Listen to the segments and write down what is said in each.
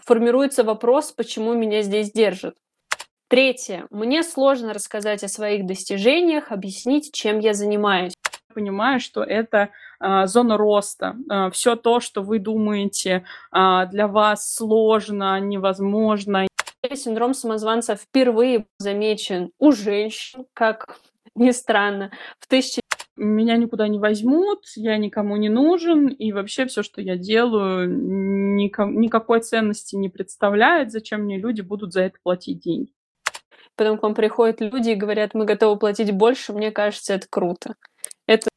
формируется вопрос, почему меня здесь держат. Третье. Мне сложно рассказать о своих достижениях, объяснить, чем я занимаюсь. Понимаю, что это э, зона роста. Э, все то, что вы думаете э, для вас сложно, невозможно. Синдром самозванца впервые замечен у женщин, как ни странно, в тысячи меня никуда не возьмут, я никому не нужен, и вообще все, что я делаю, ником, никакой ценности не представляет, зачем мне люди будут за это платить деньги потом к вам приходят люди и говорят, мы готовы платить больше, мне кажется, это круто. Это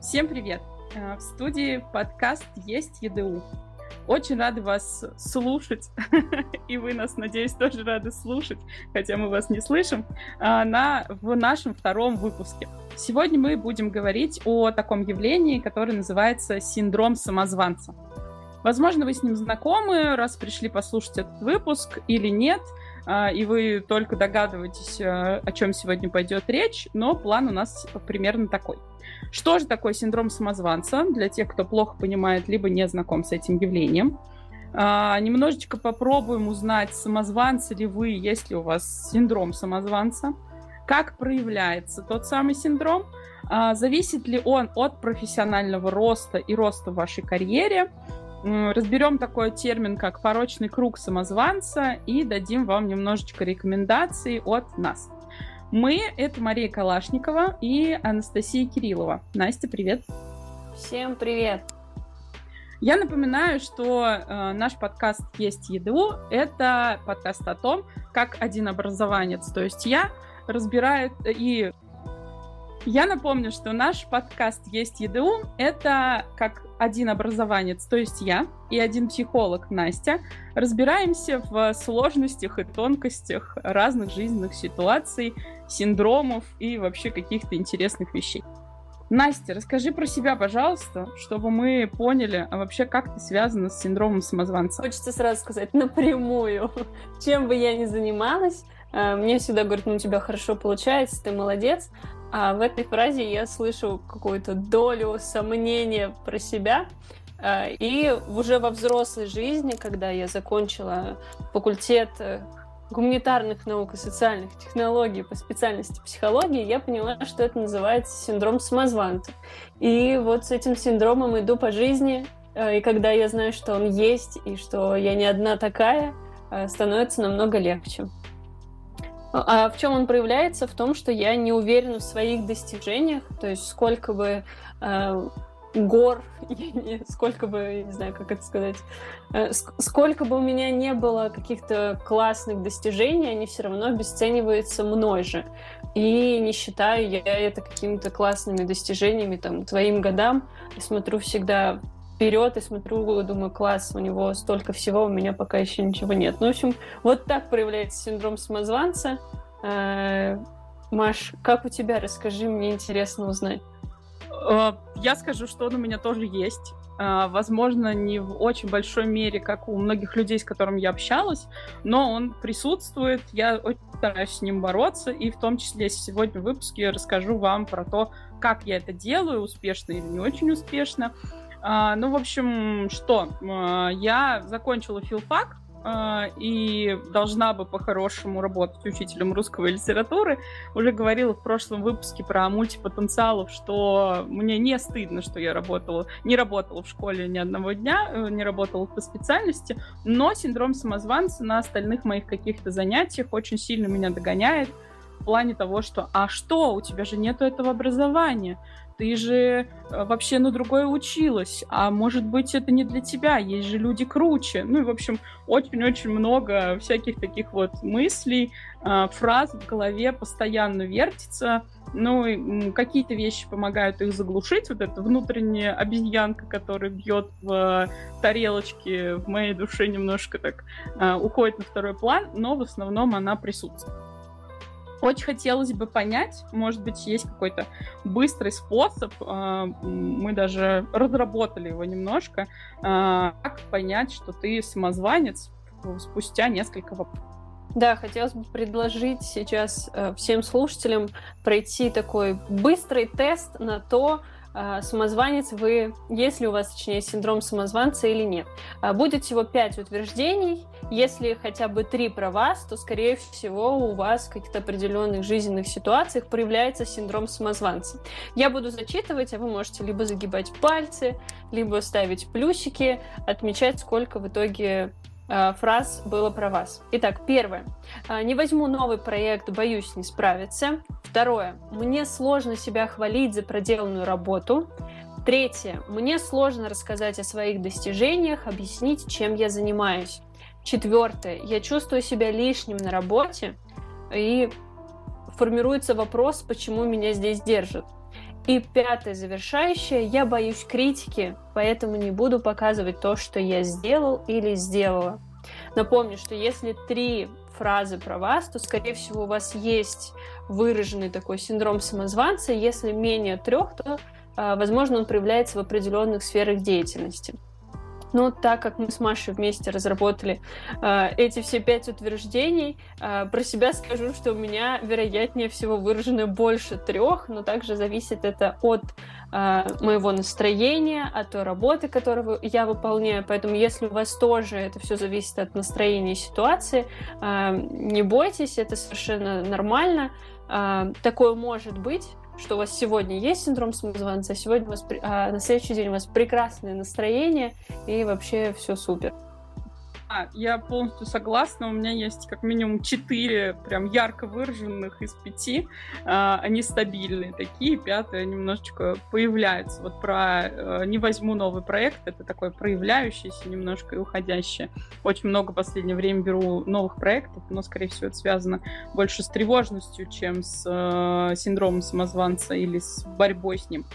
Всем привет! Э, в студии подкаст «Есть ЕДУ». Очень рады вас слушать, и вы нас, надеюсь, тоже рады слушать, хотя мы вас не слышим, а, на, в нашем втором выпуске. Сегодня мы будем говорить о таком явлении, которое называется синдром самозванца. Возможно, вы с ним знакомы, раз пришли послушать этот выпуск или нет, а, и вы только догадываетесь, а, о чем сегодня пойдет речь, но план у нас примерно такой. Что же такое синдром самозванца для тех, кто плохо понимает, либо не знаком с этим явлением? А, немножечко попробуем узнать, самозванцы ли вы, есть ли у вас синдром самозванца, как проявляется тот самый синдром, а, зависит ли он от профессионального роста и роста в вашей карьере, разберем такой термин, как порочный круг самозванца и дадим вам немножечко рекомендаций от нас. Мы — это Мария Калашникова и Анастасия Кириллова. Настя, привет! Всем привет! Я напоминаю, что э, наш подкаст «Есть ЕДУ» — это подкаст о том, как один образованец, то есть я, разбирает и я напомню, что наш подкаст «Есть ЕДУ» — это как один образованец, то есть я, и один психолог, Настя, разбираемся в сложностях и тонкостях разных жизненных ситуаций, синдромов и вообще каких-то интересных вещей. Настя, расскажи про себя, пожалуйста, чтобы мы поняли, а вообще как ты связана с синдромом самозванца. Хочется сразу сказать напрямую, чем бы я ни занималась, э, мне всегда говорят, ну у тебя хорошо получается, ты молодец, а в этой фразе я слышу какую-то долю сомнения про себя. А, и уже во взрослой жизни, когда я закончила факультет э, гуманитарных наук и социальных технологий по специальности психологии, я поняла, что это называется синдром самозванца. И вот с этим синдромом иду по жизни, э, и когда я знаю, что он есть, и что я не одна такая, э, становится намного легче. А в чем он проявляется? В том, что я не уверена в своих достижениях, то есть сколько бы э, гор, сколько бы, не знаю, как это сказать, э, сколько бы у меня не было каких-то классных достижений, они все равно обесцениваются мной же. И не считаю я это какими-то классными достижениями, там, твоим годам. Я смотрю всегда вперед и смотрю, думаю, класс, у него столько всего, у меня пока еще ничего нет. Ну, в общем, вот так проявляется синдром самозванца. Э, Маш, как у тебя? Расскажи, мне интересно узнать. Э, я скажу, что он у меня тоже есть. Э, возможно, не в очень большой мере, как у многих людей, с которыми я общалась, но он присутствует. Я очень стараюсь с ним бороться, и в том числе сегодня в выпуске расскажу вам про то, как я это делаю, успешно или не очень успешно. А, ну, в общем, что? А, я закончила филфак, а, и должна бы по-хорошему работать учителем русского литературы. Уже говорила в прошлом выпуске про мультипотенциалов, что мне не стыдно, что я работала, не работала в школе ни одного дня, э, не работала по специальности, но синдром самозванца на остальных моих каких-то занятиях очень сильно меня догоняет в плане того, что «а что, у тебя же нету этого образования?» Ты же э, вообще на другое училась, а может быть это не для тебя, есть же люди круче. Ну и, в общем, очень-очень много всяких таких вот мыслей, э, фраз в голове постоянно вертится. Ну, и какие-то вещи помогают их заглушить. Вот эта внутренняя обезьянка, которая бьет в тарелочке, в моей душе немножко так э, уходит на второй план, но в основном она присутствует. Очень хотелось бы понять, может быть, есть какой-то быстрый способ, а, мы даже разработали его немножко, а, как понять, что ты самозванец спустя несколько вопросов. Да, хотелось бы предложить сейчас э, всем слушателям пройти такой быстрый тест на то, самозванец вы, если у вас, точнее, синдром самозванца или нет. Э, будет всего пять утверждений. Если хотя бы три про вас, то, скорее всего, у вас в каких-то определенных жизненных ситуациях проявляется синдром самозванца. Я буду зачитывать, а вы можете либо загибать пальцы, либо ставить плюсики, отмечать, сколько в итоге фраз было про вас. Итак, первое. Э, не возьму новый проект, боюсь не справиться. Второе. Мне сложно себя хвалить за проделанную работу. Третье. Мне сложно рассказать о своих достижениях, объяснить, чем я занимаюсь. Четвертое. Я чувствую себя лишним на работе и формируется вопрос, почему меня здесь держат. И пятое, завершающее, я боюсь критики, поэтому не буду показывать то, что я сделал или сделала. Напомню, что если три фразы про вас, то, скорее всего, у вас есть выраженный такой синдром самозванца. Если менее трех, то, а, возможно, он проявляется в определенных сферах деятельности. Но так как мы с Машей вместе разработали э, эти все пять утверждений, э, про себя скажу, что у меня, вероятнее всего, выражено больше трех, но также зависит это от э, моего настроения, от той работы, которую я выполняю. Поэтому, если у вас тоже это все зависит от настроения и ситуации, э, не бойтесь, это совершенно нормально. Э, такое может быть что у вас сегодня есть синдром самозванца, а сегодня у вас, а на следующий день у вас прекрасное настроение и вообще все супер. Я полностью согласна. У меня есть как минимум четыре прям ярко выраженных из пяти. А, они стабильные такие. Пятая немножечко появляется. Вот про э, «Не возьму новый проект» — это такое проявляющееся немножко и уходящее. Очень много в последнее время беру новых проектов, но, скорее всего, это связано больше с тревожностью, чем с э, синдромом самозванца или с борьбой с ним.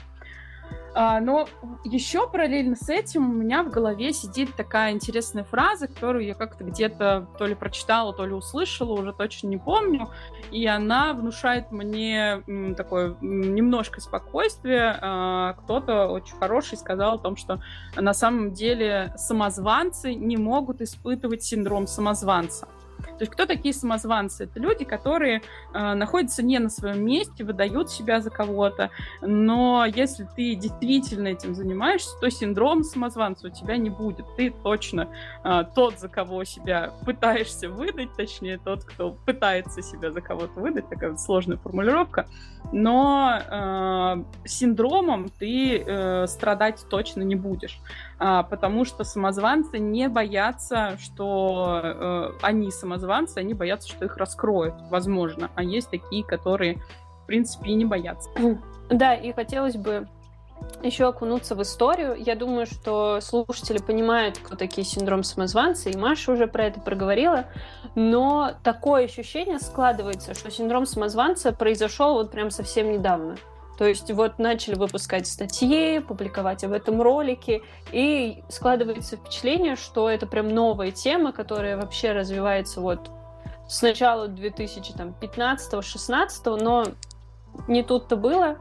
А, но еще параллельно с этим у меня в голове сидит такая интересная фраза, которую я как-то где-то то ли прочитала, то ли услышала, уже точно не помню. И она внушает мне такое немножко спокойствие. А, кто-то очень хороший сказал о том, что на самом деле самозванцы не могут испытывать синдром самозванца. То есть кто такие самозванцы? Это люди, которые э, находятся не на своем месте, выдают себя за кого-то, но если ты действительно этим занимаешься, то синдром самозванца у тебя не будет. Ты точно э, тот, за кого себя пытаешься выдать, точнее тот, кто пытается себя за кого-то выдать, такая вот сложная формулировка, но э, синдромом ты э, страдать точно не будешь, э, потому что самозванцы не боятся, что э, они самозванцы, самозванцы, они боятся, что их раскроют, возможно. А есть такие, которые, в принципе, и не боятся. Да, и хотелось бы еще окунуться в историю. Я думаю, что слушатели понимают, кто такие синдром самозванца, и Маша уже про это проговорила, но такое ощущение складывается, что синдром самозванца произошел вот прям совсем недавно. То есть вот начали выпускать статьи, публиковать об этом ролики, и складывается впечатление, что это прям новая тема, которая вообще развивается вот с начала 2015-16, но не тут-то было.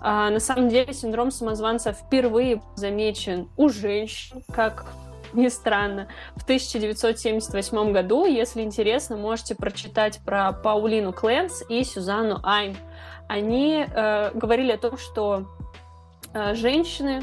А, на самом деле синдром самозванца впервые замечен у женщин, как ни странно, в 1978 году. Если интересно, можете прочитать про Паулину Кленс и Сюзанну Айн они э, говорили о том, что э, женщины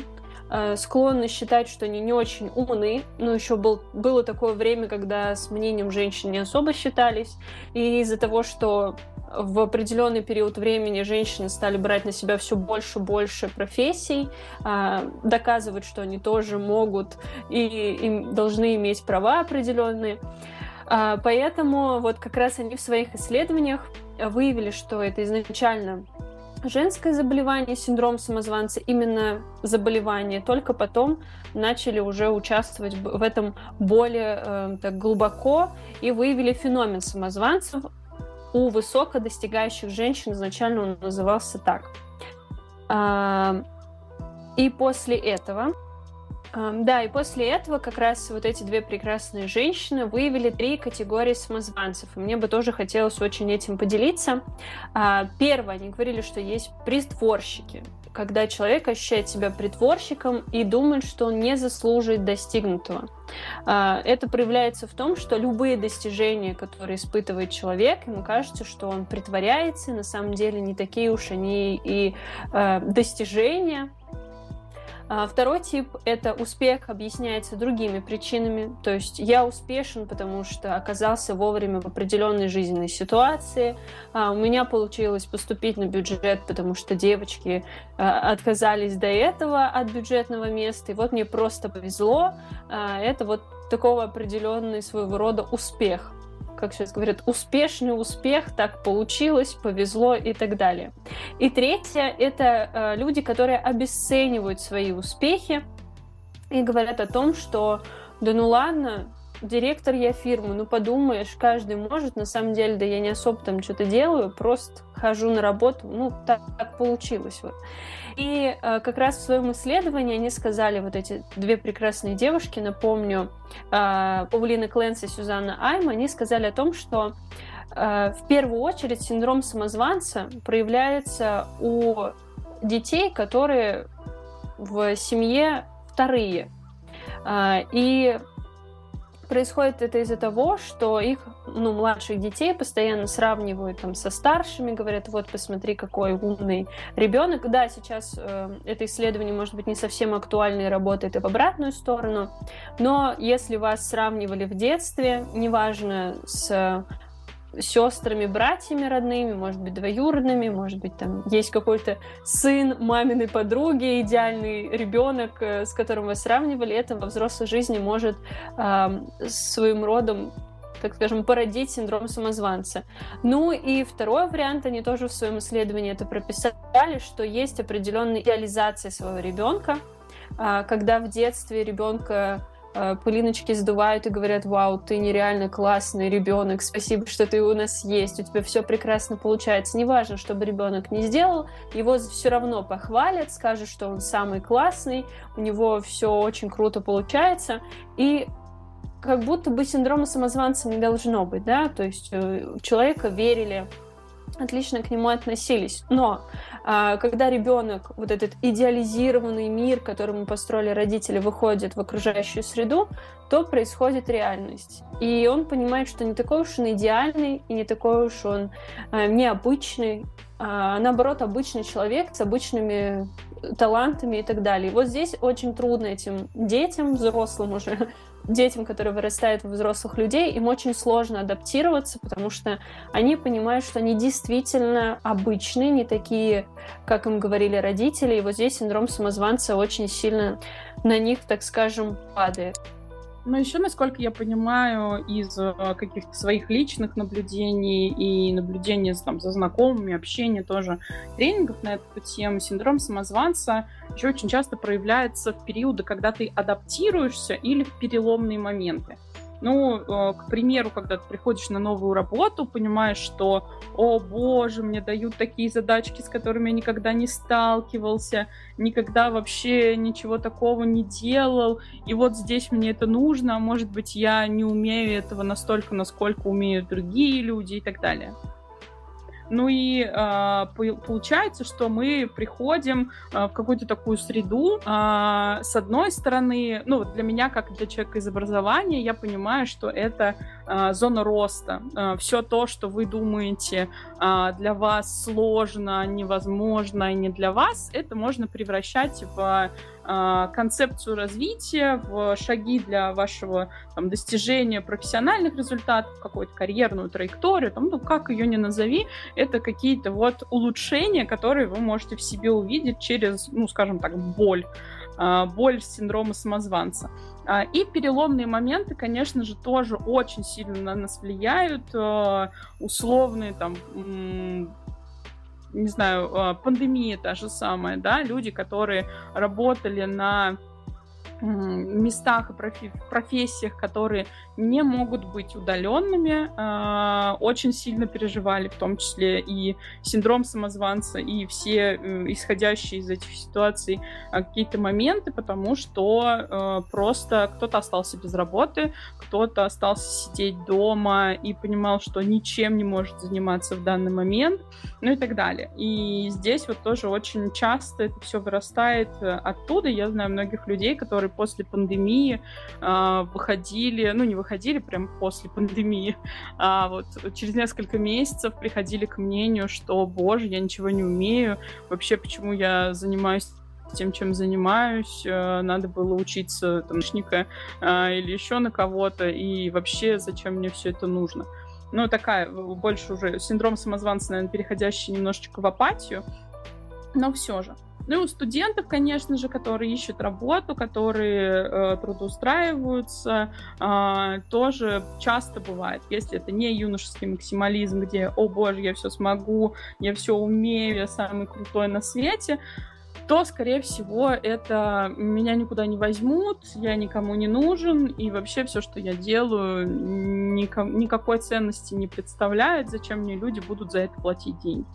э, склонны считать, что они не очень умны. Но еще был, было такое время, когда с мнением женщин не особо считались. И из-за того, что в определенный период времени женщины стали брать на себя все больше и больше профессий, э, доказывать, что они тоже могут и им должны иметь права определенные. Э, поэтому вот как раз они в своих исследованиях выявили, что это изначально женское заболевание, синдром самозванца, именно заболевание, только потом начали уже участвовать в этом более э, так глубоко и выявили феномен самозванцев у высоко достигающих женщин, изначально он назывался так. А, и после этого да, и после этого как раз вот эти две прекрасные женщины выявили три категории самозванцев. Мне бы тоже хотелось очень этим поделиться. А, первое, они говорили, что есть притворщики. когда человек ощущает себя притворщиком и думает, что он не заслуживает достигнутого. А, это проявляется в том, что любые достижения, которые испытывает человек, ему кажется, что он притворяется, и на самом деле не такие уж они и а, достижения, второй тип — это успех объясняется другими причинами. То есть я успешен, потому что оказался вовремя в определенной жизненной ситуации. А у меня получилось поступить на бюджет, потому что девочки а, отказались до этого от бюджетного места. И вот мне просто повезло. А, это вот такого определенный своего рода успех как сейчас говорят, успешный успех, так получилось, повезло и так далее. И третье — это э, люди, которые обесценивают свои успехи и говорят о том, что да ну ладно, директор я фирмы, ну подумаешь, каждый может, на самом деле, да я не особо там что-то делаю, просто хожу на работу, ну так, так получилось вот. И э, как раз в своем исследовании они сказали, вот эти две прекрасные девушки, напомню, э, Паулина Кленс и Сюзанна Айм, они сказали о том, что э, в первую очередь синдром самозванца проявляется у детей, которые в семье вторые. Э, и происходит это из-за того, что их, ну, младших детей постоянно сравнивают там со старшими, говорят, вот посмотри, какой умный ребенок. Да, сейчас э, это исследование, может быть, не совсем актуально и работает и в обратную сторону, но если вас сравнивали в детстве, неважно с сестрами, братьями родными, может быть, двоюродными, может быть, там есть какой-то сын маминой подруги, идеальный ребенок, э, с которым вы сравнивали, это во взрослой жизни может э, своим родом так скажем, породить синдром самозванца. Ну и второй вариант, они тоже в своем исследовании это прописали, что есть определенная идеализация своего ребенка, а, когда в детстве ребенка пылиночки сдувают и говорят, вау, ты нереально классный ребенок, спасибо, что ты у нас есть, у тебя все прекрасно получается. Неважно, что бы ребенок не сделал, его все равно похвалят, скажут, что он самый классный, у него все очень круто получается. И как будто бы синдрома самозванца не должно быть, да, то есть э, человека верили отлично к нему относились. Но а, когда ребенок, вот этот идеализированный мир, который мы построили родители, выходит в окружающую среду, то происходит реальность. И он понимает, что не такой уж он идеальный, и не такой уж он а, необычный, а наоборот, обычный человек с обычными талантами и так далее. И вот здесь очень трудно этим детям, взрослым уже, детям, которые вырастают в взрослых людей, им очень сложно адаптироваться, потому что они понимают, что они действительно обычные, не такие, как им говорили родители. И вот здесь синдром самозванца очень сильно на них, так скажем, падает. Но еще, насколько я понимаю, из э, каких-то своих личных наблюдений и наблюдений там, за знакомыми, общения тоже, тренингов на эту тему, синдром самозванца еще очень часто проявляется в периоды, когда ты адаптируешься или в переломные моменты. Ну, э, к примеру, когда ты приходишь на новую работу, понимаешь, что, о боже, мне дают такие задачки, с которыми я никогда не сталкивался, никогда вообще ничего такого не делал, и вот здесь мне это нужно, а может быть, я не умею этого настолько, насколько умеют другие люди и так далее. Ну и э, получается, что мы приходим э, в какую-то такую среду. Э, с одной стороны, ну для меня, как для человека из образования, я понимаю, что это зона роста. Э, все то, что вы думаете э, для вас сложно, невозможно и не для вас, это можно превращать в а, концепцию развития, в шаги для вашего там, достижения профессиональных результатов, какую-то карьерную траекторию, там, ну, как ее ни назови, это какие-то вот улучшения, которые вы можете в себе увидеть через, ну, скажем так, боль а, боль синдрома самозванца. А, и переломные моменты, конечно же, тоже очень сильно на нас влияют. Условные там не знаю, а, пандемия та же самая, да, люди, которые работали на местах и профессиях, которые не могут быть удаленными, а, очень сильно переживали, в том числе и синдром самозванца, и все исходящие из этих ситуаций а, какие-то моменты, потому что э, просто кто-то остался без работы, кто-то остался сидеть дома и понимал, что ничем не может заниматься в данный момент, ну и так далее. И здесь вот тоже очень часто это все вырастает э, оттуда. Я знаю многих людей, которые после пандемии э, выходили, ну не выходили прям после пандемии, а вот через несколько месяцев приходили к мнению, что, боже, я ничего не умею, вообще почему я занимаюсь тем, чем занимаюсь, э, надо было учиться там, э, или еще на кого-то, и вообще зачем мне все это нужно. Ну, такая, больше уже синдром самозванца, наверное, переходящий немножечко в апатию, но все же. Ну студентов, конечно же, которые ищут работу, которые э, трудоустраиваются, э, тоже часто бывает, если это не юношеский максимализм, где, о боже, я все смогу, я все умею, я самый крутой на свете, то, скорее всего, это меня никуда не возьмут, я никому не нужен, и вообще все, что я делаю, ником, никакой ценности не представляет, зачем мне люди будут за это платить деньги.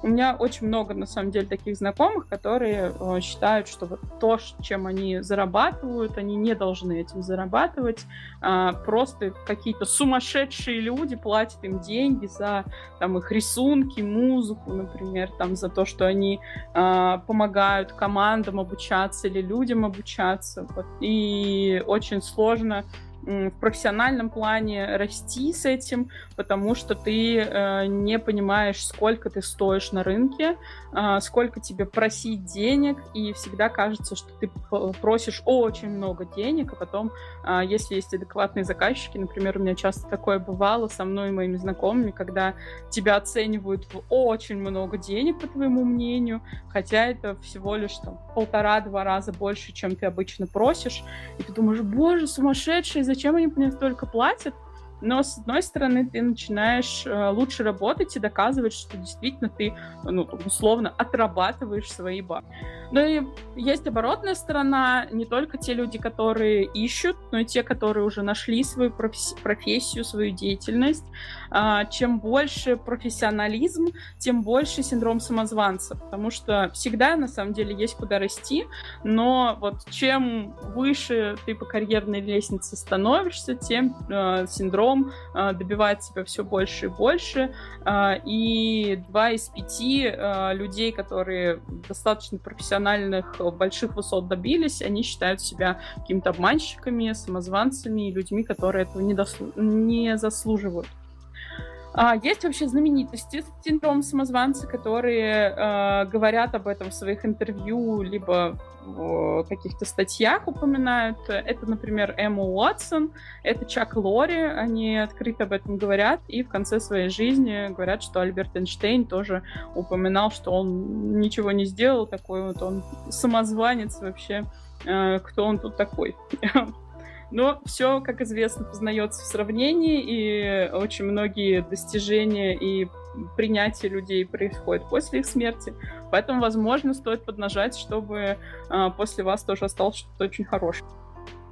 У меня очень много, на самом деле, таких знакомых, которые э, считают, что вот то, чем они зарабатывают, они не должны этим зарабатывать. Э, просто какие-то сумасшедшие люди платят им деньги за там, их рисунки, музыку, например, там, за то, что они э, помогают командам обучаться или людям обучаться. Вот. И очень сложно в профессиональном плане расти с этим, потому что ты э, не понимаешь, сколько ты стоишь на рынке, э, сколько тебе просить денег, и всегда кажется, что ты просишь очень много денег, а потом, э, если есть адекватные заказчики, например, у меня часто такое бывало со мной и моими знакомыми, когда тебя оценивают в очень много денег, по твоему мнению, хотя это всего лишь там полтора-два раза больше, чем ты обычно просишь, и ты думаешь, боже, сумасшедший, зачем они мне столько платят? Но, с одной стороны, ты начинаешь э, лучше работать и доказывать, что действительно ты, ну, условно, отрабатываешь свои бабки. Ну и есть оборотная сторона, не только те люди, которые ищут, но и те, которые уже нашли свою профессию, свою деятельность. А, чем больше профессионализм, тем больше синдром самозванца, потому что всегда, на самом деле, есть куда расти, но вот чем выше ты по карьерной лестнице становишься, тем э, синдром э, добивает себя все больше и больше, э, и два из пяти э, людей, которые достаточно профессионально профессиональных э, больших высот добились, они считают себя какими-то обманщиками, самозванцами и людьми, которые этого не, дослу... не заслуживают. А, есть вообще знаменитости с синдромом самозванца, которые э, говорят об этом в своих интервью, либо в каких-то статьях упоминают. Это, например, Эмма Уотсон, это Чак Лори, они открыто об этом говорят, и в конце своей жизни говорят, что Альберт Эйнштейн тоже упоминал, что он ничего не сделал, такой вот он самозванец вообще, э, кто он тут такой. Но все, как известно, познается в сравнении, и очень многие достижения и принятие людей происходит после их смерти. Поэтому, возможно, стоит поднажать, чтобы э, после вас тоже осталось что-то очень хорошее.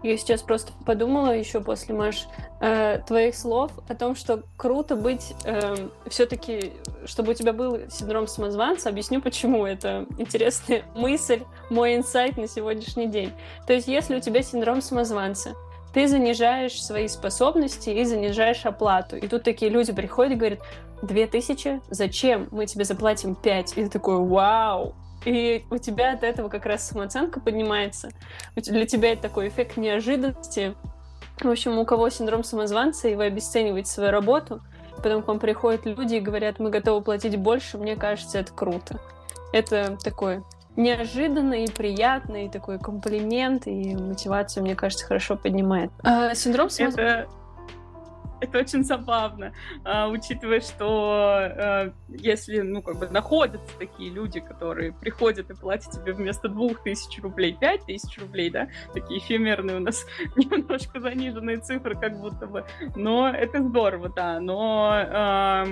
Я сейчас просто подумала еще после, Маш, э, твоих слов о том, что круто быть э, все-таки, чтобы у тебя был синдром самозванца. Объясню, почему. Это интересная мысль, мой инсайт на сегодняшний день. То есть, если у тебя синдром самозванца, ты занижаешь свои способности и занижаешь оплату. И тут такие люди приходят и говорят, две тысячи? Зачем? Мы тебе заплатим пять. И ты такой, вау! И у тебя от этого как раз самооценка поднимается. Для тебя это такой эффект неожиданности. В общем, у кого синдром самозванца, и вы обесцениваете свою работу, потом к вам приходят люди и говорят, мы готовы платить больше, мне кажется, это круто. Это такой приятно, и такой комплимент, и мотивацию, мне кажется, хорошо поднимает. А, синдром самозванца... Это... Это очень забавно, а, учитывая, что а, если, ну, как бы находятся такие люди, которые приходят и платят тебе вместо двух тысяч рублей пять тысяч рублей, да, такие эфемерные у нас немножко заниженные цифры, как будто бы, но это здорово, да, но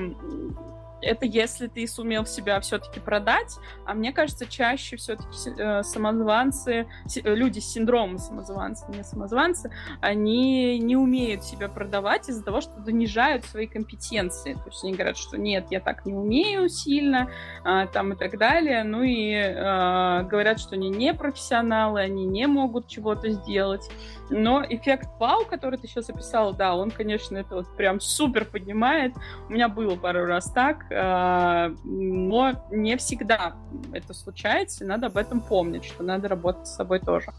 это если ты сумел себя все-таки продать, а мне кажется, чаще все-таки э, самозванцы, люди с синдромом самозванца, не самозванцы, они не умеют себя продавать из-за того, что занижают свои компетенции. То есть они говорят, что нет, я так не умею сильно, а, там и так далее. Ну и а, говорят, что они не профессионалы, они не могут чего-то сделать. Но эффект вау, который ты сейчас описала, да, он, конечно, это вот прям супер поднимает. У меня было пару раз так, но не всегда это случается, и надо об этом помнить, что надо работать с собой тоже.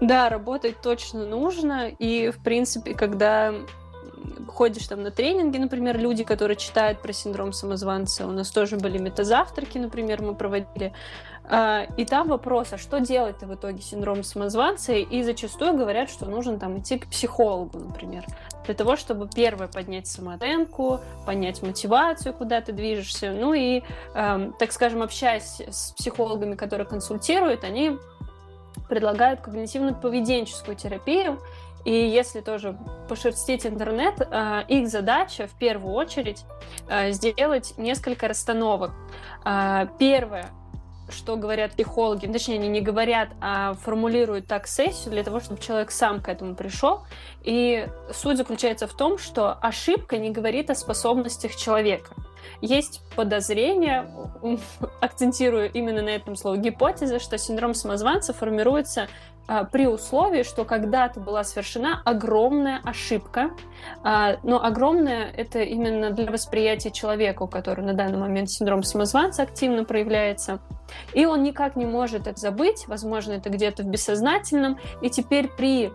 Да, работать точно нужно, и, в принципе, когда ходишь там на тренинги, например, люди, которые читают про синдром самозванца, у нас тоже были метазавтраки, например, мы проводили, а, и там вопрос, а что делать-то в итоге синдром самозванца? И зачастую говорят, что нужно там идти к психологу, например, для того, чтобы первое поднять самооценку, понять мотивацию, куда ты движешься. Ну и, эм, так скажем, общаясь с психологами, которые консультируют, они предлагают когнитивно-поведенческую терапию. И если тоже пошерстить интернет, э, их задача в первую очередь э, сделать несколько расстановок. Э, первое что говорят психологи, ну, точнее, они не говорят, а формулируют так сессию для того, чтобы человек сам к этому пришел. И суть заключается в том, что ошибка не говорит о способностях человека. Есть подозрение, акцентирую именно на этом слове, гипотеза, что синдром самозванца формируется при условии, что когда-то была совершена огромная ошибка, а, но огромная это именно для восприятия человека, у которого на данный момент синдром самозванца активно проявляется, и он никак не может это забыть, возможно, это где-то в бессознательном, и теперь при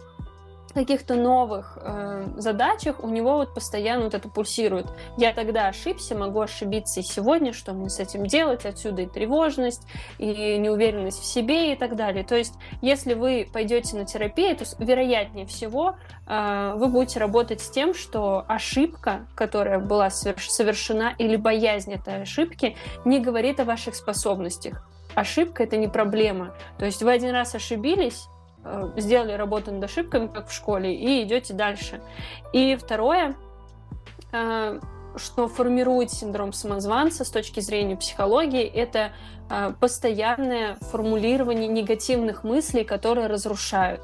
каких-то новых э, задачах у него вот постоянно вот это пульсирует. Я тогда ошибся, могу ошибиться и сегодня, что мне с этим делать, отсюда и тревожность, и неуверенность в себе и так далее. То есть, если вы пойдете на терапию, то вероятнее всего э, вы будете работать с тем, что ошибка, которая была совершена, или боязнь этой ошибки, не говорит о ваших способностях. Ошибка это не проблема. То есть вы один раз ошибились, сделали работу над ошибками, как в школе, и идете дальше. И второе, э, что формирует синдром самозванца с точки зрения психологии, это э, постоянное формулирование негативных мыслей, которые разрушают.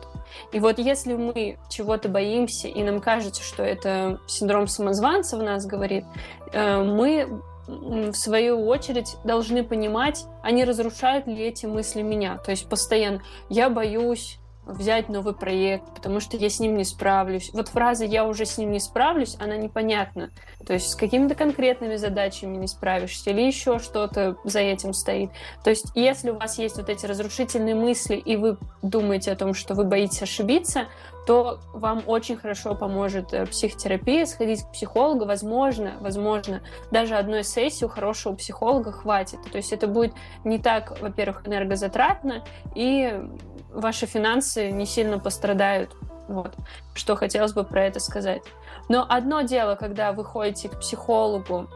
И вот если мы чего-то боимся, и нам кажется, что это синдром самозванца в нас говорит, мы в свою очередь должны понимать, а не разрушают ли эти мысли меня. То есть постоянно я боюсь, взять новый проект, потому что я с ним не справлюсь. Вот фраза «я уже с ним не справлюсь», она непонятна. То есть с какими-то конкретными задачами не справишься или еще что-то за этим стоит. То есть если у вас есть вот эти разрушительные мысли, и вы думаете о том, что вы боитесь ошибиться, то вам очень хорошо поможет э, психотерапия, сходить к психологу. Возможно, возможно, даже одной сессии у хорошего психолога хватит. То есть это будет не так, во-первых, энергозатратно, и ваши финансы не сильно пострадают. Вот, что хотелось бы про это сказать. Но одно дело, когда вы ходите к психологу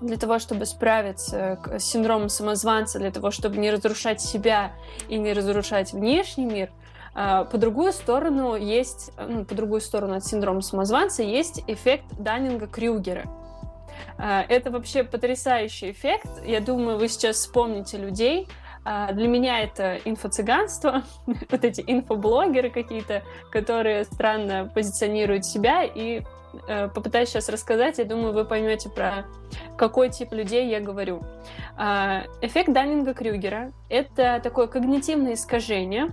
для того, чтобы справиться с синдромом самозванца, для того, чтобы не разрушать себя и не разрушать внешний мир, по другую сторону есть, ну, по другую сторону от синдрома самозванца есть эффект Даннинга-Крюгера. А, это вообще потрясающий эффект. Я думаю, вы сейчас вспомните людей, а, для меня это инфо-цыганство, вот эти инфоблогеры какие-то, которые странно позиционируют себя, и э, попытаюсь сейчас рассказать, я думаю, вы поймете про какой тип людей я говорю. Эффект Даннинга-Крюгера — это такое когнитивное искажение,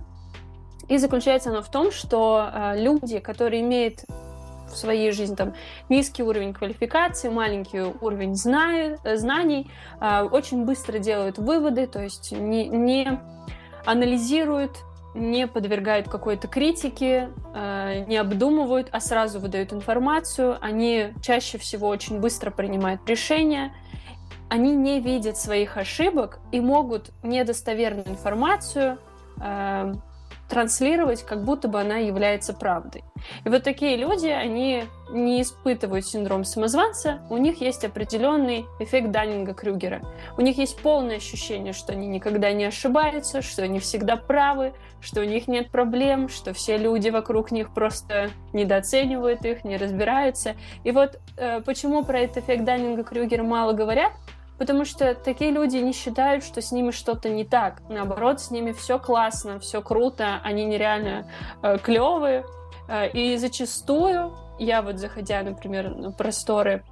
и заключается оно в том, что э, люди, которые имеют в своей жизни там низкий уровень квалификации, маленький уровень знаю, э, знаний, э, очень быстро делают выводы, то есть не, не анализируют, не подвергают какой-то критике, э, не обдумывают, а сразу выдают информацию. Они чаще всего очень быстро принимают решения. Они не видят своих ошибок и могут недостоверную информацию транслировать, как будто бы она является правдой. И вот такие люди, они не испытывают синдром самозванца, у них есть определенный эффект Даннинга-Крюгера. У них есть полное ощущение, что они никогда не ошибаются, что они всегда правы, что у них нет проблем, что все люди вокруг них просто недооценивают их, не разбираются. И вот э, почему про этот эффект Даннинга-Крюгера мало говорят, Потому что такие люди не считают, что с ними что-то не так. Наоборот, с ними все классно, все круто, они нереально э, клевые. Э, и зачастую я вот заходя, например, на просторы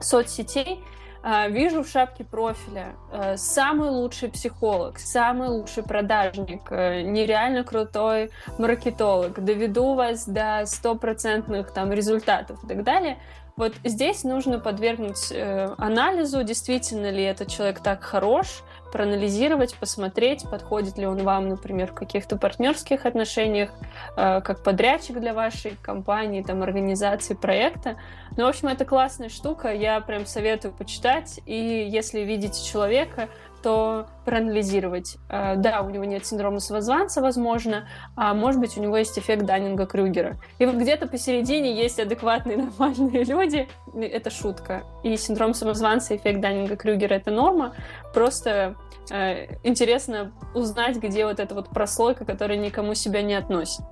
соцсетей, э, вижу в шапке профиля э, самый лучший психолог, самый лучший продажник, нереально крутой маркетолог, доведу вас до стопроцентных там результатов и так далее. Вот здесь нужно подвергнуть э, анализу, действительно ли этот человек так хорош, проанализировать, посмотреть, подходит ли он вам, например, в каких-то партнерских отношениях, э, как подрядчик для вашей компании, там, организации проекта. Ну, в общем, это классная штука, я прям советую почитать, и если видите человека, то проанализировать. Э, да, у него нет синдрома самозванца, возможно, а может быть, у него есть эффект Даннинга-Крюгера. И вот где-то посередине есть адекватные, нормальные люди. Это шутка. И синдром самозванца, эффект Даннинга-Крюгера — это норма. Просто э, интересно узнать, где вот эта вот прослойка, которая никому себя не относит.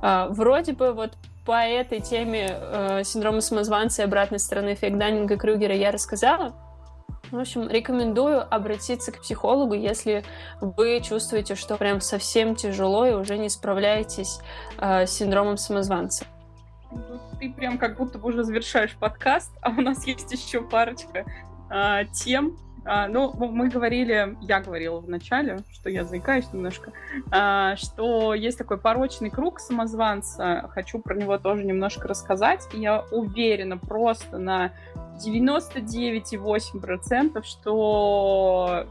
Э, вроде бы вот по этой теме э, синдрома самозванца и обратной стороны эффект Даннинга-Крюгера я рассказала. В общем, рекомендую обратиться к психологу, если вы чувствуете, что прям совсем тяжело и уже не справляетесь э, с синдромом самозванца. Ты прям как будто бы уже завершаешь подкаст, а у нас есть еще парочка э, тем, а, ну, мы говорили, я говорила в начале, что я заикаюсь немножко, а, что есть такой порочный круг самозванца. Хочу про него тоже немножко рассказать. я уверена просто на 99,8%, что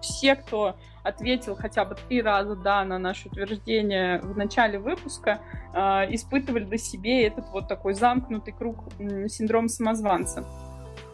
все, кто ответил хотя бы три раза «да» на наше утверждение в начале выпуска, а, испытывали до себе этот вот такой замкнутый круг синдром самозванца.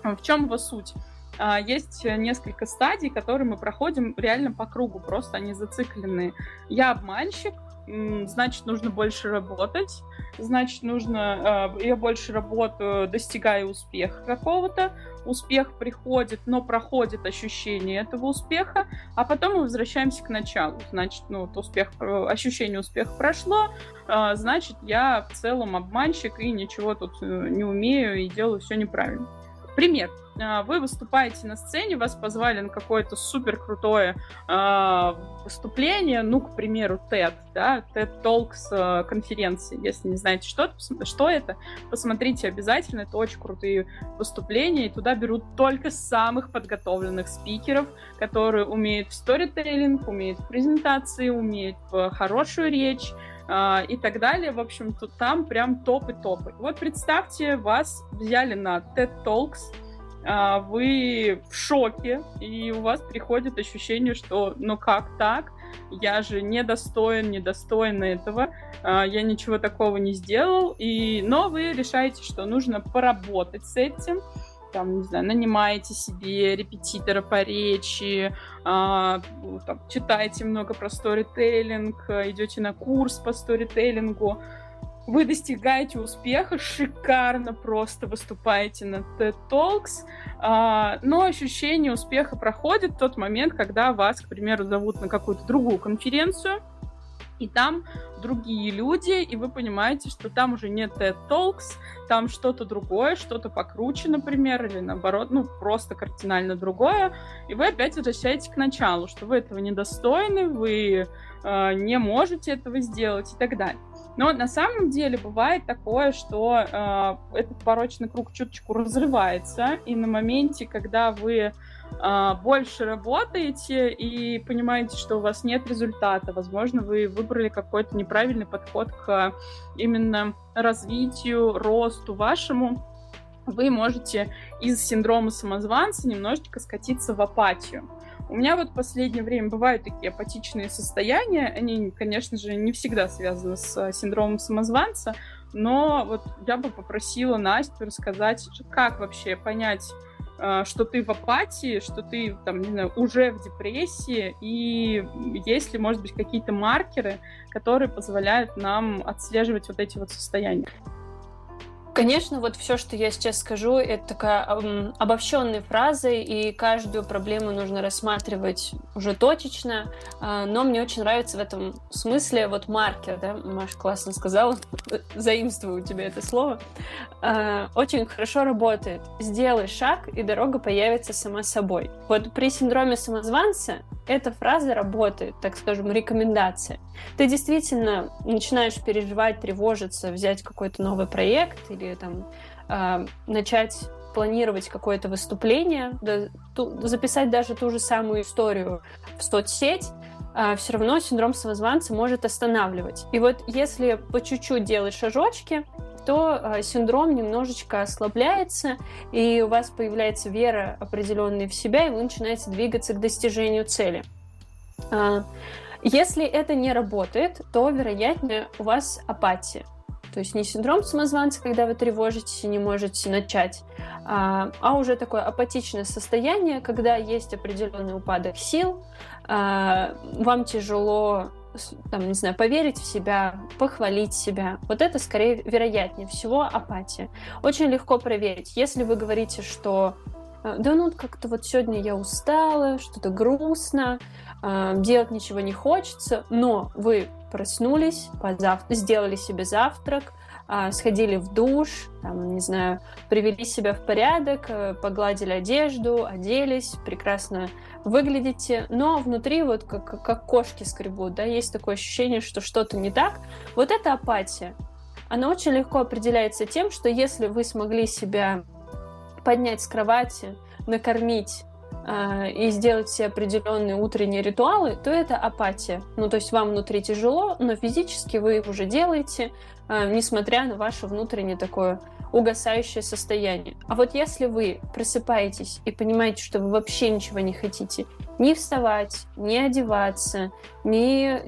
В чем его суть? А, есть несколько стадий, которые мы проходим реально по кругу, просто они зацикленные. Я обманщик, значит, нужно больше работать, значит, нужно, э, я больше работаю, достигаю успеха какого-то, успех приходит, но проходит ощущение этого успеха, а потом мы возвращаемся к началу. Значит, ну, вот успех, э, ощущение успеха прошло, э, значит, я в целом обманщик и ничего тут не умею и делаю все неправильно. Пример. А, вы выступаете на сцене, вас позвали на какое-то супер крутое э, выступление, ну, к примеру, TED, да, TED Talks э, конференции. Если не знаете, что, что это, посмотрите обязательно, это очень крутые выступления, и туда берут только самых подготовленных спикеров, которые умеют в сторителлинг, умеют в презентации, умеют в хорошую речь, и так далее. В общем, тут там прям топы топы. Вот представьте, вас взяли на TED Talks, а, вы в шоке, и у вас приходит ощущение, что ну как так? Я же недостоин, недостойна этого, а, я ничего такого не сделал, и... но вы решаете, что нужно поработать с этим, там, не знаю, нанимаете себе репетитора по речи, а, там, читаете много про сторителлинг, идете на курс по сторителлингу, вы достигаете успеха, шикарно просто выступаете на TED Talks, а, но ощущение успеха проходит в тот момент, когда вас, к примеру, зовут на какую-то другую конференцию, и там другие люди, и вы понимаете, что там уже нет TED Talks, там что-то другое, что-то покруче, например, или наоборот, ну, просто кардинально другое, и вы опять возвращаетесь к началу, что вы этого недостойны, вы э, не можете этого сделать и так далее. Но на самом деле бывает такое, что э, этот порочный круг чуточку разрывается, и на моменте, когда вы э, больше работаете и понимаете, что у вас нет результата, возможно, вы выбрали какой-то неправильный подход к именно развитию, росту вашему, вы можете из синдрома самозванца немножечко скатиться в апатию. У меня вот в последнее время бывают такие апатичные состояния. Они, конечно же, не всегда связаны с э, синдромом самозванца, но вот я бы попросила Настю рассказать, как вообще понять, э, что ты в апатии, что ты, там, не знаю, уже в депрессии, и есть ли, может быть, какие-то маркеры, которые позволяют нам отслеживать вот эти вот состояния? Конечно, вот все, что я сейчас скажу, это такая эм, обобщенная фраза, и каждую проблему нужно рассматривать уже точечно. Э, но мне очень нравится в этом смысле вот маркер, да, Маша классно сказала, заимствую у тебя это слово. Э, очень хорошо работает. Сделай шаг, и дорога появится сама собой. Вот при синдроме самозванца эта фраза работает, так скажем, рекомендация. Ты действительно начинаешь переживать, тревожиться, взять какой-то новый проект или там э, начать планировать какое-то выступление, да, ту, записать даже ту же самую историю в соцсеть, э, все равно синдром самозванца может останавливать. И вот если по чуть-чуть делать шажочки, то э, синдром немножечко ослабляется, и у вас появляется вера определенная в себя, и вы начинаете двигаться к достижению цели. Э, если это не работает, то, вероятнее, у вас апатия. То есть не синдром самозванца, когда вы тревожитесь и не можете начать, а, а уже такое апатичное состояние, когда есть определенный упадок сил, а, вам тяжело там, не знаю, поверить в себя, похвалить себя. Вот это, скорее, вероятнее всего, апатия. Очень легко проверить. Если вы говорите, что «Э, да ну как-то вот сегодня я устала, что-то грустно, э, делать ничего не хочется, но вы проснулись, позав... сделали себе завтрак, э, сходили в душ, там, не знаю, привели себя в порядок, погладили одежду, оделись, прекрасно выглядите, но внутри вот как, как кошки скребут, да, есть такое ощущение, что что-то не так. Вот эта апатия, она очень легко определяется тем, что если вы смогли себя поднять с кровати, накормить э, и сделать все определенные утренние ритуалы, то это апатия. Ну, то есть вам внутри тяжело, но физически вы их уже делаете, э, несмотря на ваше внутреннее такое угасающее состояние. А вот если вы просыпаетесь и понимаете, что вы вообще ничего не хотите, не вставать, не одеваться, не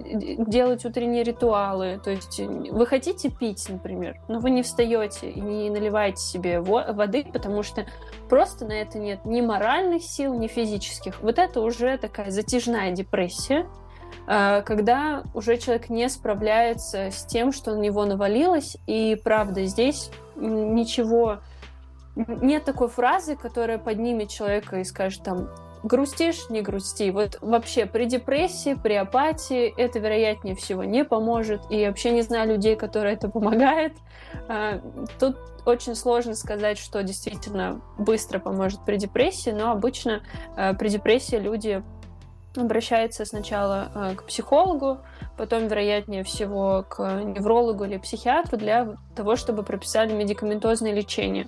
делать утренние ритуалы, то есть вы хотите пить, например, но вы не встаете и не наливаете себе воды, потому что просто на это нет ни моральных сил, ни физических. Вот это уже такая затяжная депрессия, а, когда уже человек не справляется с тем, что на него навалилось, и правда здесь ничего, нет такой фразы, которая поднимет человека и скажет там, грустишь, не грусти. Вот вообще при депрессии, при апатии это, вероятнее всего, не поможет. И вообще не знаю людей, которые это помогает. А, тут очень сложно сказать, что действительно быстро поможет при депрессии, но обычно а, при депрессии люди обращаются сначала а, к психологу, потом, вероятнее всего, к неврологу или психиатру для того, чтобы прописали медикаментозное лечение.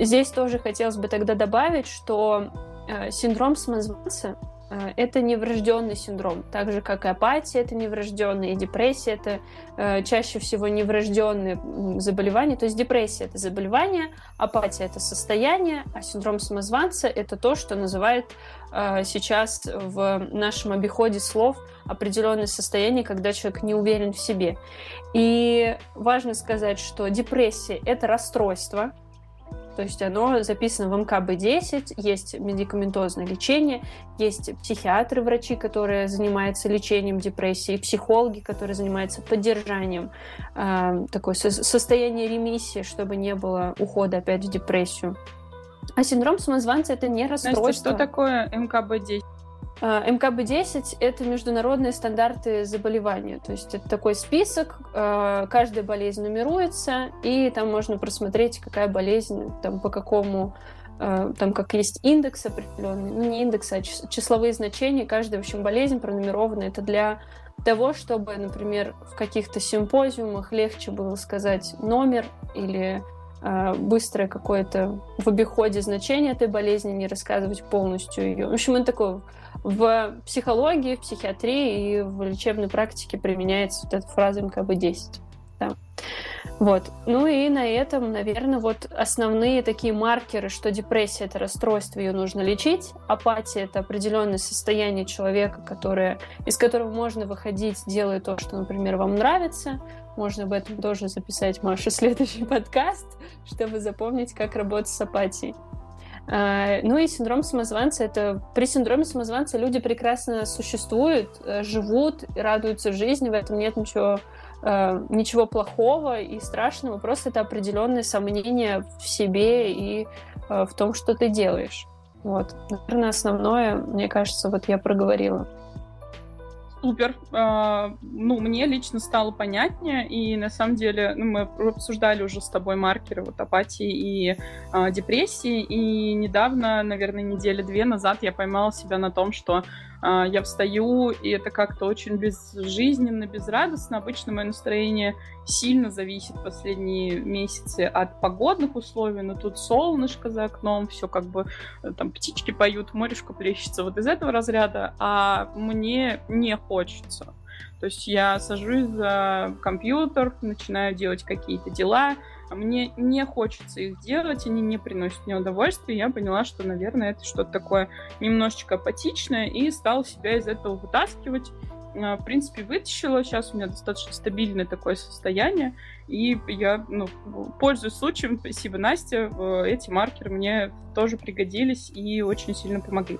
Здесь тоже хотелось бы тогда добавить, что Э, синдром самозванца э, это не врожденный синдром, так же как и апатия это не врожденный, и депрессия это э, чаще всего не врожденные заболевания. То есть депрессия это заболевание, апатия это состояние, а синдром самозванца это то, что называют э, сейчас в нашем обиходе слов определенное состояние, когда человек не уверен в себе. И важно сказать, что депрессия это расстройство, то есть оно записано в МКБ-10, есть медикаментозное лечение, есть психиатры, врачи, которые занимаются лечением депрессии, психологи, которые занимаются поддержанием э, такой со- состояния ремиссии, чтобы не было ухода опять в депрессию. А синдром самозванца это не расстройство. Настя, что такое МКБ-10? А, МКБ-10 — это международные стандарты заболевания. То есть это такой список, а, каждая болезнь нумеруется, и там можно просмотреть, какая болезнь, там, по какому а, там как есть индекс определенный, ну не индекс, а числовые значения, каждая, в общем, болезнь пронумерована. Это для того, чтобы, например, в каких-то симпозиумах легче было сказать номер или быстрое какое-то в обиходе значение этой болезни, не рассказывать полностью ее. В общем, это такое в психологии, в психиатрии и в лечебной практике применяется вот эта фраза МКБ-10. Да. Вот. Ну и на этом, наверное, вот основные такие маркеры, что депрессия — это расстройство, ее нужно лечить. Апатия — это определенное состояние человека, которое, из которого можно выходить, делая то, что, например, вам нравится. Можно об этом тоже записать, Маша, следующий подкаст, чтобы запомнить, как работать с апатией. А, ну и синдром самозванца это при синдроме самозванца люди прекрасно существуют, э, живут, радуются жизни, в этом нет ничего э, ничего плохого и страшного, просто это определенное сомнение в себе и э, в том, что ты делаешь. Вот, наверное, основное, мне кажется, вот я проговорила. Супер. А, ну, мне лично стало понятнее, и на самом деле ну, мы обсуждали уже с тобой маркеры вот апатии и а, депрессии, и недавно, наверное, недели две назад я поймала себя на том, что я встаю, и это как-то очень безжизненно, безрадостно. Обычно мое настроение сильно зависит последние месяцы от погодных условий, но тут солнышко за окном, все как бы э, там птички поют, морешко плещется вот из этого разряда, а мне не хочется. То есть я сажусь за компьютер, начинаю делать какие-то дела, а мне не хочется их делать, они не приносят мне удовольствия, я поняла, что, наверное, это что-то такое немножечко апатичное, и стала себя из этого вытаскивать. А, в принципе, вытащила. Сейчас у меня достаточно стабильное такое состояние, и я ну, пользуюсь случаем. Спасибо, Настя. Эти маркеры мне тоже пригодились и очень сильно помогли.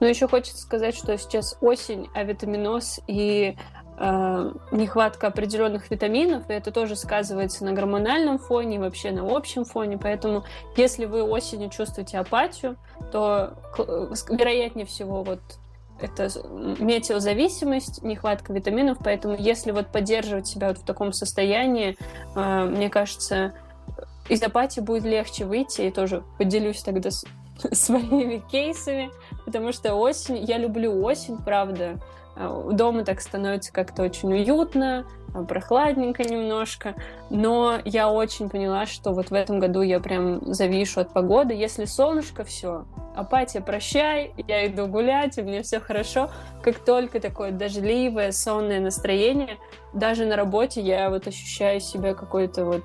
Ну, еще хочется сказать, что сейчас осень, а витаминоз и э, нехватка определенных витаминов, и это тоже сказывается на гормональном фоне и вообще на общем фоне. Поэтому, если вы осенью чувствуете апатию, то вероятнее всего вот это метеозависимость, нехватка витаминов, поэтому если вот поддерживать себя вот в таком состоянии, э, мне кажется, из апатии будет легче выйти, и тоже поделюсь тогда с, своими кейсами, потому что осень, я люблю осень, правда, дома так становится как-то очень уютно, а, прохладненько немножко. Но я очень поняла, что вот в этом году я прям завишу от погоды. Если солнышко, все, апатия, прощай, я иду гулять, у меня все хорошо. Как только такое дождливое, сонное настроение, даже на работе я вот ощущаю себя какой-то вот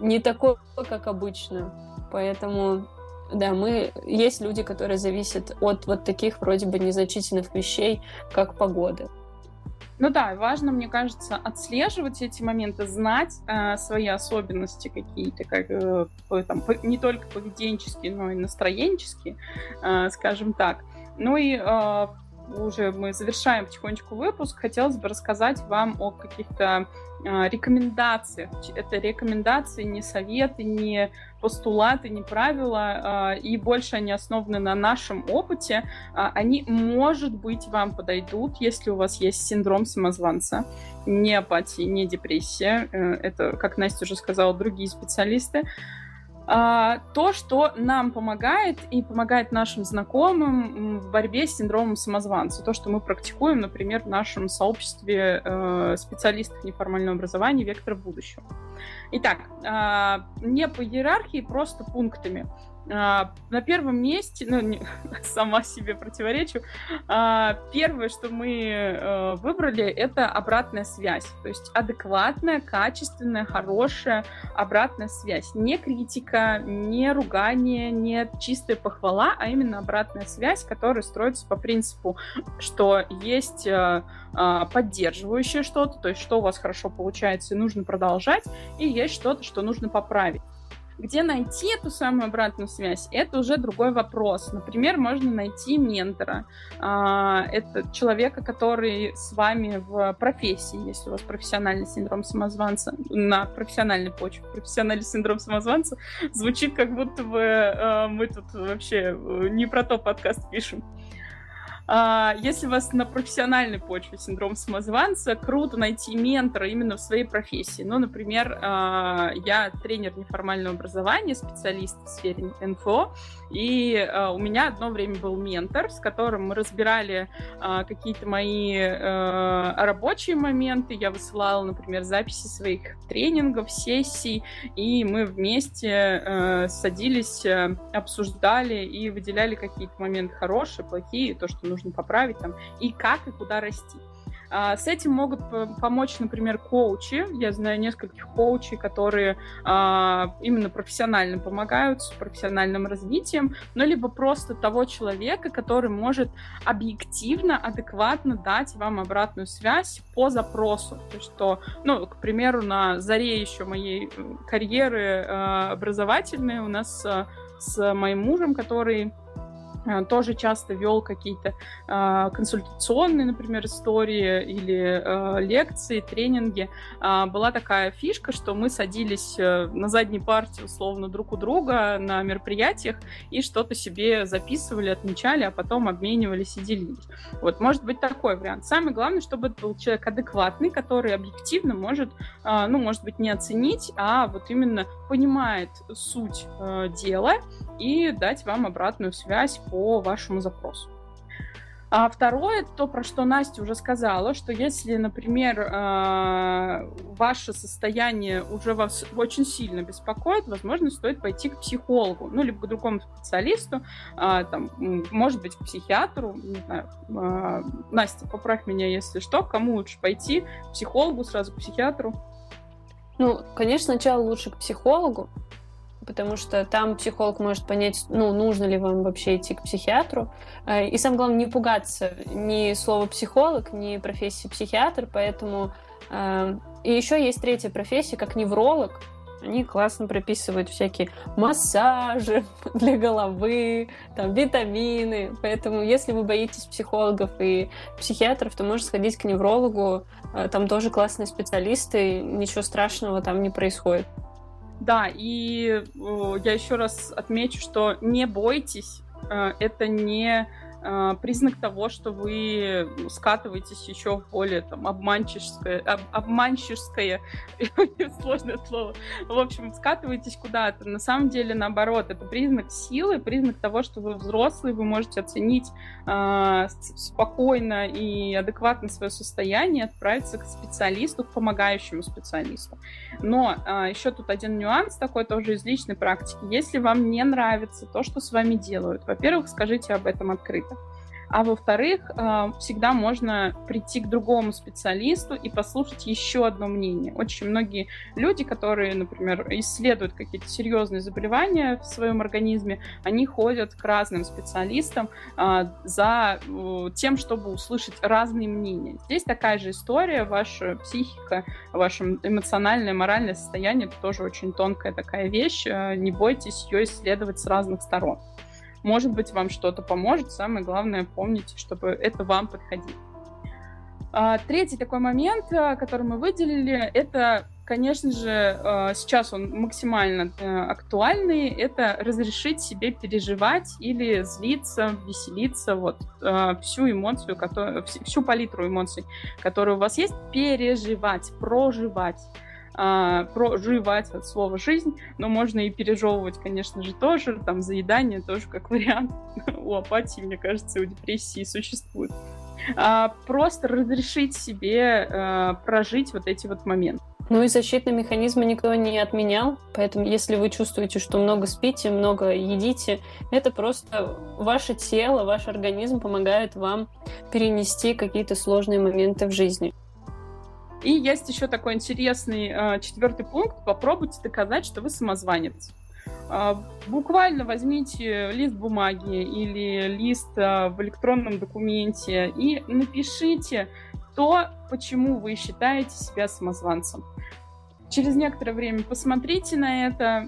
не такой, как обычно. Поэтому да, мы есть люди, которые зависят от вот таких вроде бы незначительных вещей, как погода. Ну да, важно, мне кажется, отслеживать эти моменты, знать э, свои особенности какие-то, как э, там, не только поведенческие, но и настроенческие, э, скажем так. Ну и э, уже мы завершаем потихонечку выпуск. Хотелось бы рассказать вам о каких-то э, рекомендациях. Это рекомендации, не советы, не постулаты, не правила, э, и больше они основаны на нашем опыте. Э, они, может быть, вам подойдут, если у вас есть синдром самозванца, не апатия, не депрессия. Э, это, как Настя уже сказала, другие специалисты. А, то, что нам помогает и помогает нашим знакомым в борьбе с синдромом самозванца. То, что мы практикуем, например, в нашем сообществе э, специалистов неформального образования «Вектор будущего». Итак, а, не по иерархии, просто пунктами. А, на первом месте, ну, не, сама себе противоречу, а, первое, что мы э, выбрали, это обратная связь. То есть адекватная, качественная, хорошая обратная связь. Не критика, не ругание, не чистая похвала, а именно обратная связь, которая строится по принципу, что есть э, а, поддерживающее что-то, то есть что у вас хорошо получается и нужно продолжать, и есть что-то, что нужно поправить. Где найти эту самую обратную связь, это уже другой вопрос. Например, можно найти ментора. А, это человека, который с вами в профессии, если у вас профессиональный синдром самозванца, на профессиональной почве, профессиональный синдром самозванца, звучит как будто бы а, мы тут вообще э, не про то подкаст пишем. А, если у вас на профессиональной почве синдром самозванца, круто найти ментора именно в своей профессии. Ну, например, а, я тренер неформального образования, специалист в сфере НФО, и а, у меня одно время был ментор, с которым мы разбирали какие-то мои рабочие моменты. Я высылала, например, записи своих тренингов, сессий, и мы вместе садились, обсуждали и выделяли какие-то моменты хорошие, плохие, то, что нужно нужно поправить там, и как и куда расти. А, с этим могут помочь, например, коучи. Я знаю нескольких коучей, которые а, именно профессионально помогают с профессиональным развитием, но либо просто того человека, который может объективно, адекватно дать вам обратную связь по запросу. То есть, что, ну, к примеру, на заре еще моей карьеры а, образовательной у нас с моим мужем, который тоже часто вел какие-то э, консультационные, например, истории или э, лекции, тренинги. Э, была такая фишка, что мы садились э, на задней партии, условно, друг у друга на мероприятиях и что-то себе записывали, отмечали, а потом обменивались и делились. Вот, может быть, такой вариант. Самое главное, чтобы это был человек адекватный, который объективно может, э, ну, может быть, не оценить, а вот именно понимает суть э, дела и дать вам обратную связь по вашему запросу. А второе, то, про что Настя уже сказала, что если, например, э, ваше состояние уже вас очень сильно беспокоит, возможно, стоит пойти к психологу, ну, либо к другому специалисту, а, там, может быть, к психиатру, не знаю. А, Настя, поправь меня, если что, кому лучше пойти? К психологу, сразу к психиатру? Ну, конечно, сначала лучше к психологу, потому что там психолог может понять, ну, нужно ли вам вообще идти к психиатру. Э, и самое главное, не пугаться ни слова психолог, ни профессии психиатр, поэтому... Э, и еще есть третья профессия, как невролог. Они классно прописывают всякие массажи для головы, там, витамины. Поэтому, если вы боитесь психологов и психиатров, то можете сходить к неврологу. Э, там тоже классные специалисты, ничего страшного там не происходит. Да, и я еще раз отмечу, что не бойтесь, э, это не э, признак того, что вы скатываетесь еще в более там обманческое, об, обманческое, сложное слово, в общем, скатываетесь куда-то. На самом деле, наоборот, это признак силы, признак того, что вы взрослый, вы можете оценить э, спокойно и адекватно свое состояние, отправиться к специалисту, к помогающему специалисту. Но э, еще тут один нюанс такой тоже из личной практики. Если вам не нравится то, что с вами делают, во-первых, скажите об этом открыто. А во-вторых, а, всегда можно прийти к другому специалисту и послушать еще одно мнение. Очень многие люди, которые, например, исследуют какие-то серьезные заболевания в своем организме, они ходят к разным специалистам а, за тем, чтобы услышать разные мнения. Здесь такая же история, ваша психика, ваше эмоциональное, моральное состояние, это тоже очень тонкая такая вещь. А, не бойтесь ее исследовать с разных сторон. Может быть, вам что-то поможет. Самое главное, помните, чтобы это вам подходило. А, третий такой момент, э, который мы выделили, это, конечно же, э, сейчас он максимально э, актуальный, это разрешить себе переживать или злиться, веселиться, вот всю эмоцию, всю палитру эмоций, которые у вас есть, переживать, проживать а, проживать от слова жизнь, но можно и пережевывать, конечно же, тоже, там, заедание тоже как вариант. у апатии, мне кажется, у депрессии существует. А, просто разрешить себе а, прожить вот эти вот моменты. Ну и защитные механизмы никто не отменял, поэтому если вы чувствуете, что много спите, много едите, это просто ваше тело, ваш организм помогает вам перенести какие-то сложные моменты в жизни. И есть еще такой интересный э, четвертый пункт. Попробуйте доказать, что вы самозванец. Э, буквально возьмите лист бумаги или лист э, в электронном документе и напишите то, почему вы считаете себя самозванцем через некоторое время посмотрите на это,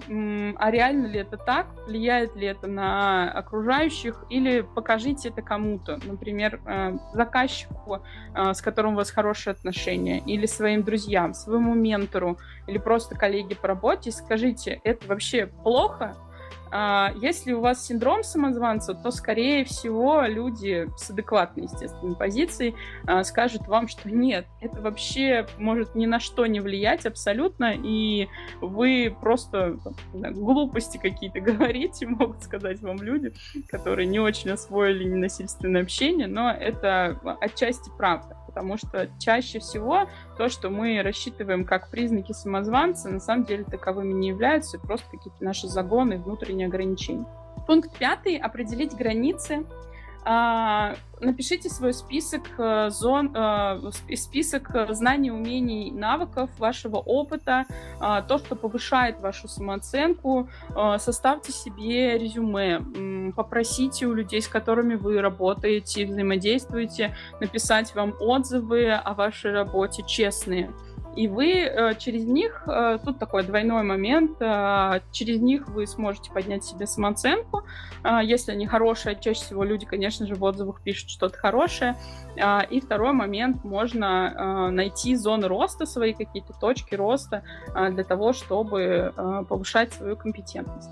а реально ли это так, влияет ли это на окружающих, или покажите это кому-то, например, э, заказчику, э, с которым у вас хорошие отношения, или своим друзьям, своему ментору, или просто коллеге по работе, скажите, это вообще плохо, если у вас синдром самозванца, то, скорее всего, люди с адекватной, естественной позицией а, скажут вам, что нет, это вообще может ни на что не влиять абсолютно, и вы просто там, глупости какие-то говорите, могут сказать вам люди, которые не очень освоили ненасильственное общение, но это отчасти правда потому что чаще всего то, что мы рассчитываем как признаки самозванца, на самом деле таковыми не являются, просто какие-то наши загоны, внутренние ограничения. Пункт пятый — определить границы напишите свой список э, зон, э, список знаний, умений, навыков, вашего опыта, а, то, что повышает вашу самооценку. А, составьте себе резюме, попросите у людей, с которыми вы работаете, взаимодействуете, написать вам отзывы о вашей работе честные И вы э, через них, э, тут такой двойной момент, э, через них вы сможете поднять себе самооценку. Если они хорошие, чаще всего люди, конечно же, в отзывах пишут что-то хорошее. И второй момент, можно найти зоны роста, свои какие-то точки роста для того, чтобы повышать свою компетентность.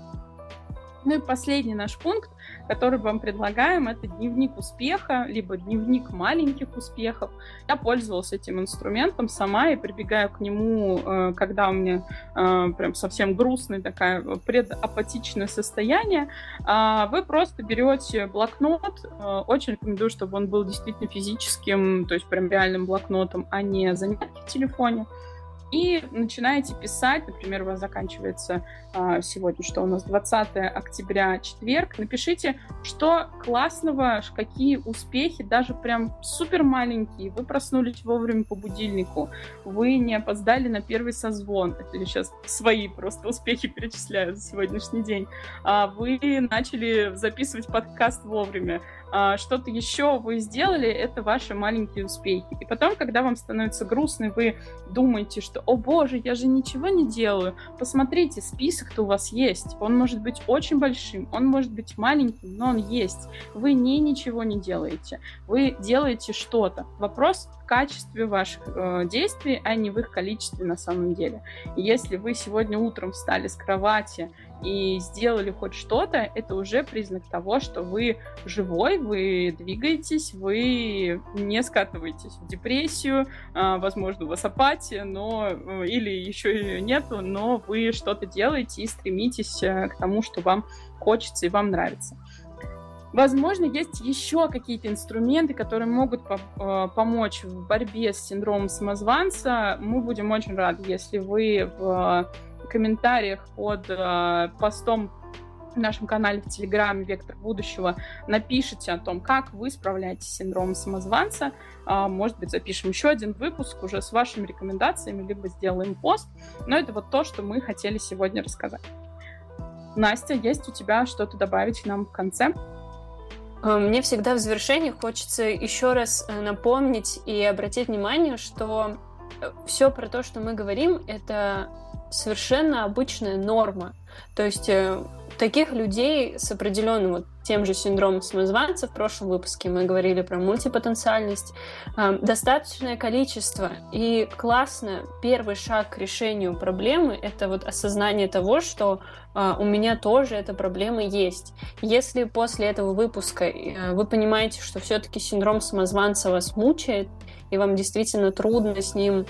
Ну и последний наш пункт, который вам предлагаем, это дневник успеха, либо дневник маленьких успехов. Я пользовалась этим инструментом сама и прибегаю к нему, э, когда у меня э, прям совсем грустное такое предапатичное состояние. А вы просто берете блокнот, э, очень рекомендую, чтобы он был действительно физическим, то есть прям реальным блокнотом, а не заметки в телефоне и начинаете писать, например, у вас заканчивается а, сегодня, что у нас 20 октября, четверг, напишите, что классного, какие успехи, даже прям супер маленькие, вы проснулись вовремя по будильнику, вы не опоздали на первый созвон, это сейчас свои просто успехи перечисляю за сегодняшний день, а вы начали записывать подкаст вовремя, что-то еще вы сделали, это ваши маленькие успехи. И потом, когда вам становится грустно, вы думаете, что, о боже, я же ничего не делаю, посмотрите, список-то у вас есть. Он может быть очень большим, он может быть маленьким, но он есть. Вы не ничего не делаете. Вы делаете что-то. Вопрос в качестве ваших э, действий, а не в их количестве на самом деле. Если вы сегодня утром встали с кровати и сделали хоть что-то, это уже признак того, что вы живой, вы двигаетесь, вы не скатываетесь в депрессию, а, возможно, у вас апатия, но э, или еще ее нету, но вы что-то делаете и стремитесь э, к тому, что вам хочется и вам нравится. Возможно, есть еще какие-то инструменты, которые могут э, помочь в борьбе с синдромом самозванца. Мы будем очень рады, если вы в комментариях под э, постом в нашем канале в Телеграме «Вектор будущего» напишите о том, как вы справляетесь с синдромом самозванца. А, может быть, запишем еще один выпуск уже с вашими рекомендациями, либо сделаем пост. Но это вот то, что мы хотели сегодня рассказать. Настя, есть у тебя что-то добавить нам в конце? А, мне всегда в завершении хочется еще раз э, напомнить и обратить внимание, что э, все про то, что мы говорим, это совершенно обычная норма. То есть э, таких людей с определенным вот тем же синдромом самозванца, в прошлом выпуске мы говорили про мультипотенциальность, э, достаточное количество. И классно, первый шаг к решению проблемы — это вот осознание того, что э, у меня тоже эта проблема есть. Если после этого выпуска э, вы понимаете, что все-таки синдром самозванца вас мучает, и вам действительно трудно с ним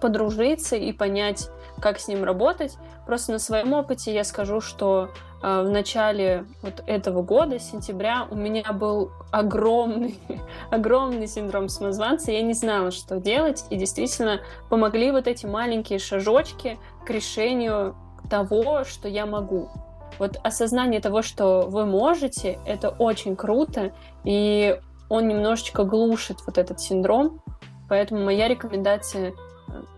подружиться и понять, как с ним работать. Просто на своем опыте я скажу, что э, в начале вот этого года, сентября, у меня был огромный, огромный синдром самозванца. Я не знала, что делать, и действительно помогли вот эти маленькие шажочки к решению того, что я могу. Вот осознание того, что вы можете, это очень круто, и он немножечко глушит вот этот синдром. Поэтому моя рекомендация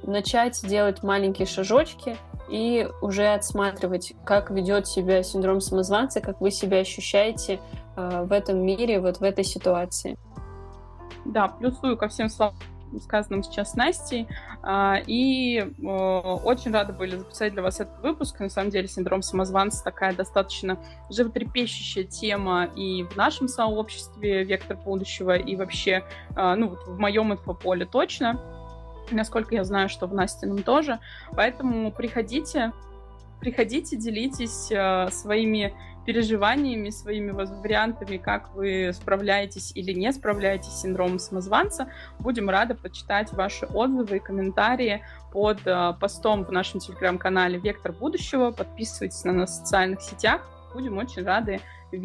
начать делать маленькие шажочки и уже отсматривать, как ведет себя синдром самозванца, как вы себя ощущаете э, в этом мире, вот в этой ситуации. Да, плюсую ко всем словам сказанным сейчас Настей. А, и очень рада были записать для вас этот выпуск. На самом деле синдром самозванца такая достаточно животрепещущая тема и в нашем сообществе «Вектор будущего», и вообще, э, ну, вот в моем инфополе точно насколько я знаю, что в Настином тоже. Поэтому приходите, приходите, делитесь э, своими переживаниями, своими вариантами, как вы справляетесь или не справляетесь с синдромом самозванца. Будем рады почитать ваши отзывы и комментарии под э, постом в нашем телеграм-канале «Вектор будущего». Подписывайтесь на нас в социальных сетях. Будем очень рады